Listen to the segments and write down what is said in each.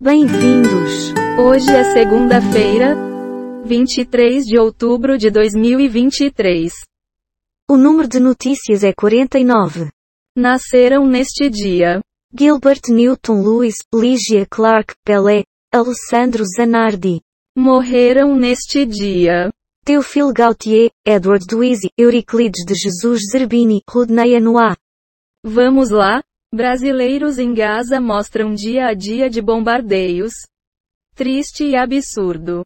Bem-vindos! Hoje é segunda-feira, 23 de outubro de 2023. O número de notícias é 49. Nasceram neste dia Gilbert Newton Lewis, Ligia Clark, Pelé, Alessandro Zanardi. morreram neste dia Théophile Gautier, Edward Duizzi, Euriclides de Jesus Zerbini, Rodney Anois. Vamos lá? Brasileiros em Gaza mostram dia a dia de bombardeios. Triste e absurdo.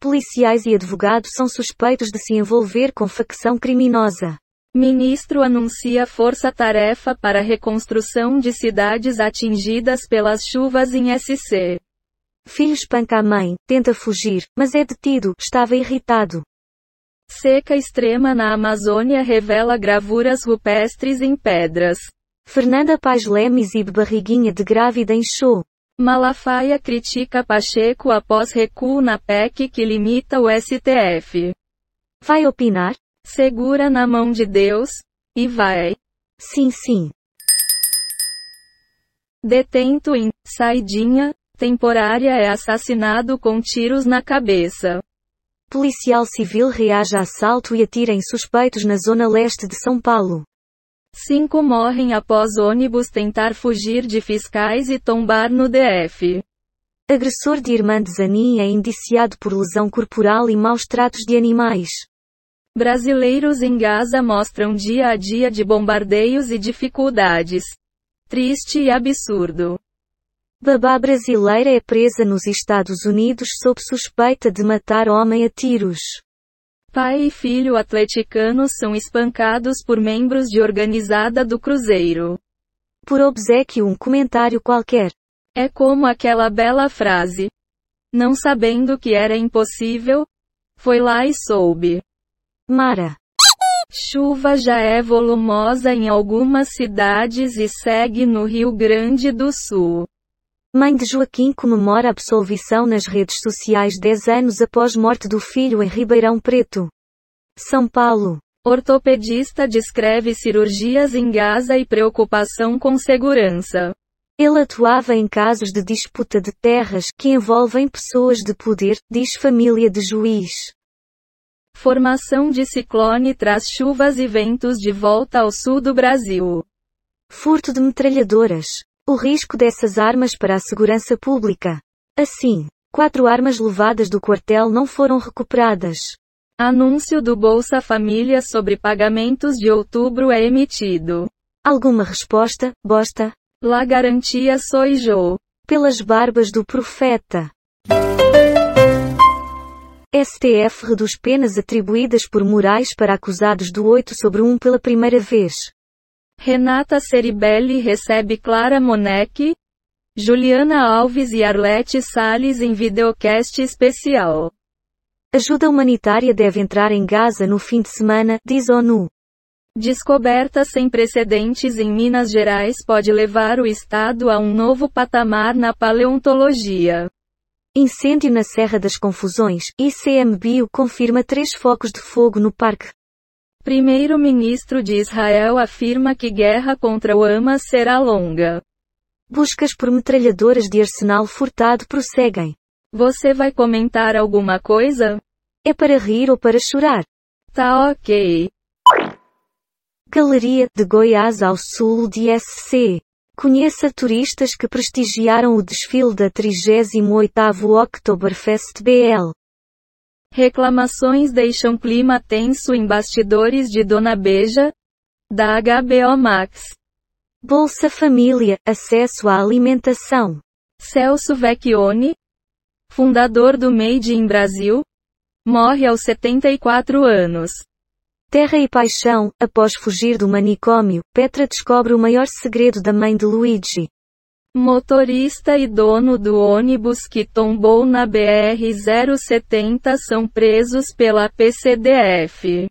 Policiais e advogados são suspeitos de se envolver com facção criminosa. Ministro anuncia força-tarefa para reconstrução de cidades atingidas pelas chuvas em SC. Filho espanca a mãe, tenta fugir, mas é detido, estava irritado. Seca extrema na Amazônia revela gravuras rupestres em pedras. Fernanda Paz Leme exibe barriguinha de grávida em show. Malafaia critica Pacheco após recuo na PEC que limita o STF. Vai opinar? Segura na mão de Deus, e vai. Sim, sim. Detento em saidinha temporária é assassinado com tiros na cabeça. Policial civil reage a assalto e atira em suspeitos na zona leste de São Paulo. Cinco morrem após ônibus tentar fugir de fiscais e tombar no DF. Agressor de irmã de Zanin é indiciado por lesão corporal e maus tratos de animais. Brasileiros em Gaza mostram dia a dia de bombardeios e dificuldades. Triste e absurdo. Babá brasileira é presa nos Estados Unidos sob suspeita de matar homem a tiros. Pai e filho atleticanos são espancados por membros de organizada do Cruzeiro. Por obsequio um comentário qualquer. É como aquela bela frase. Não sabendo que era impossível, foi lá e soube. Mara. Chuva já é volumosa em algumas cidades e segue no Rio Grande do Sul. Mãe de Joaquim comemora absolvição nas redes sociais 10 anos após morte do filho em Ribeirão Preto. São Paulo. Ortopedista descreve cirurgias em Gaza e preocupação com segurança. Ele atuava em casos de disputa de terras que envolvem pessoas de poder, diz família de juiz. Formação de ciclone traz chuvas e ventos de volta ao sul do Brasil. Furto de metralhadoras. O risco dessas armas para a segurança pública. Assim, quatro armas levadas do quartel não foram recuperadas. Anúncio do Bolsa Família sobre pagamentos de outubro é emitido. Alguma resposta, bosta? La garantia soy yo. Pelas barbas do profeta. STF reduz penas atribuídas por Moraes para acusados do 8 sobre 1 pela primeira vez. Renata Ceribelli recebe Clara Moneck, Juliana Alves e Arlete Salles em videocast especial. Ajuda humanitária deve entrar em Gaza no fim de semana, diz ONU. Descoberta sem precedentes em Minas Gerais pode levar o estado a um novo patamar na paleontologia. Incêndio na Serra das Confusões, ICMBio confirma três focos de fogo no parque. Primeiro-ministro de Israel afirma que guerra contra o Hamas será longa. Buscas por metralhadoras de arsenal furtado prosseguem. Você vai comentar alguma coisa? É para rir ou para chorar? Tá ok. Galeria de Goiás ao sul de SC. Conheça turistas que prestigiaram o desfile da 38º Oktoberfest BL. Reclamações deixam clima tenso em bastidores de Dona Beja, da HBO Max. Bolsa Família, acesso à alimentação. Celso Vecchione, fundador do Made in Brasil, morre aos 74 anos. Terra e paixão, após fugir do manicômio, Petra descobre o maior segredo da mãe de Luigi. Motorista e dono do ônibus que tombou na BR-070 são presos pela PCDF.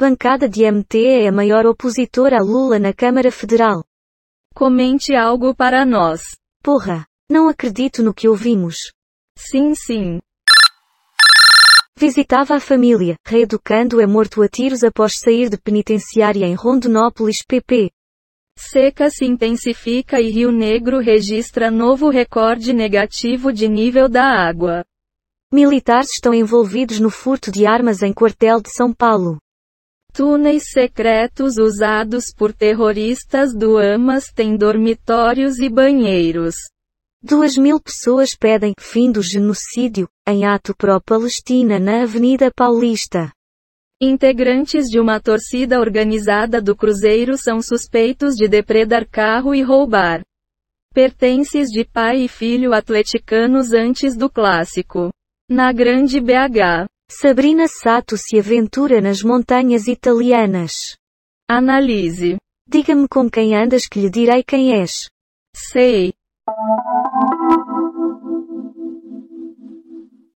Bancada de MT é a maior opositora a Lula na Câmara Federal. Comente algo para nós. Porra, não acredito no que ouvimos. Sim, sim. Visitava a família, reeducando é morto a tiros após sair de penitenciária em Rondonópolis, PP. Seca se intensifica e Rio Negro registra novo recorde negativo de nível da água. Militares estão envolvidos no furto de armas em quartel de São Paulo. Túneis secretos usados por terroristas do Hamas têm dormitórios e banheiros. Duas mil pessoas pedem fim do genocídio, em ato pró-Palestina na Avenida Paulista. Integrantes de uma torcida organizada do Cruzeiro são suspeitos de depredar carro e roubar pertences de pai e filho atleticanos antes do clássico. Na Grande BH, Sabrina Sato se aventura nas montanhas italianas. analise. Diga-me com quem andas que lhe direi quem és. Sei.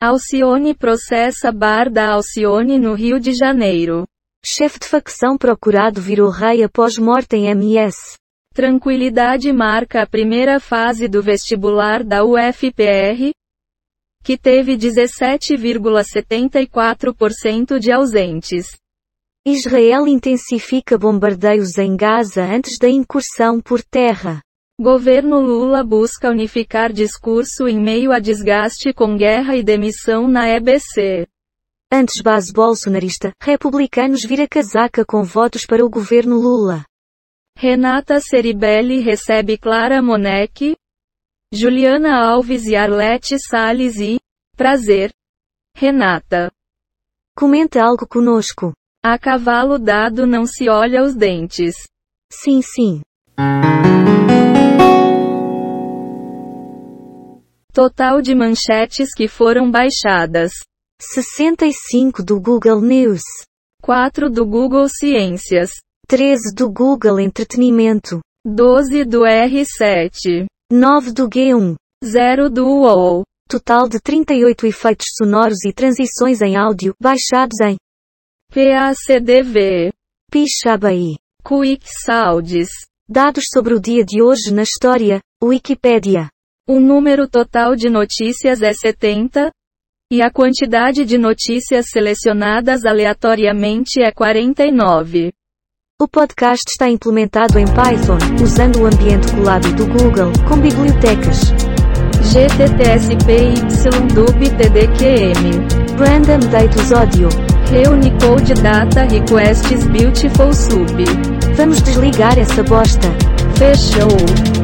Alcione processa bar da Alcione no Rio de Janeiro. Chefe de facção procurado virou rei após morte em MS. Tranquilidade marca a primeira fase do vestibular da UFPR, que teve 17,74% de ausentes. Israel intensifica bombardeios em Gaza antes da incursão por terra. Governo Lula busca unificar discurso em meio a desgaste com guerra e demissão na EBC. Antes base bolsonarista, republicanos vira casaca com votos para o governo Lula. Renata Ceribelli recebe Clara Moneck, Juliana Alves e Arlete Salles e, prazer. Renata. Comenta algo conosco. A cavalo dado não se olha os dentes. Sim, sim. Total de manchetes que foram baixadas. 65 do Google News. 4 do Google Ciências. 13 do Google Entretenimento. 12 do R7. 9 do G1. 0 do UOL. Total de 38 efeitos sonoros e transições em áudio, baixados em PACDV. Pixabay. Quick Sounds. Dados sobre o dia de hoje na história, Wikipédia. O número total de notícias é 70. E a quantidade de notícias selecionadas aleatoriamente é 49. O podcast está implementado em Python, usando o ambiente colado do Google, com bibliotecas. GTTSPY TDQM. Random Datus Audio. Reunicode Data Requests Beautiful Sub. Vamos desligar essa bosta. Fechou.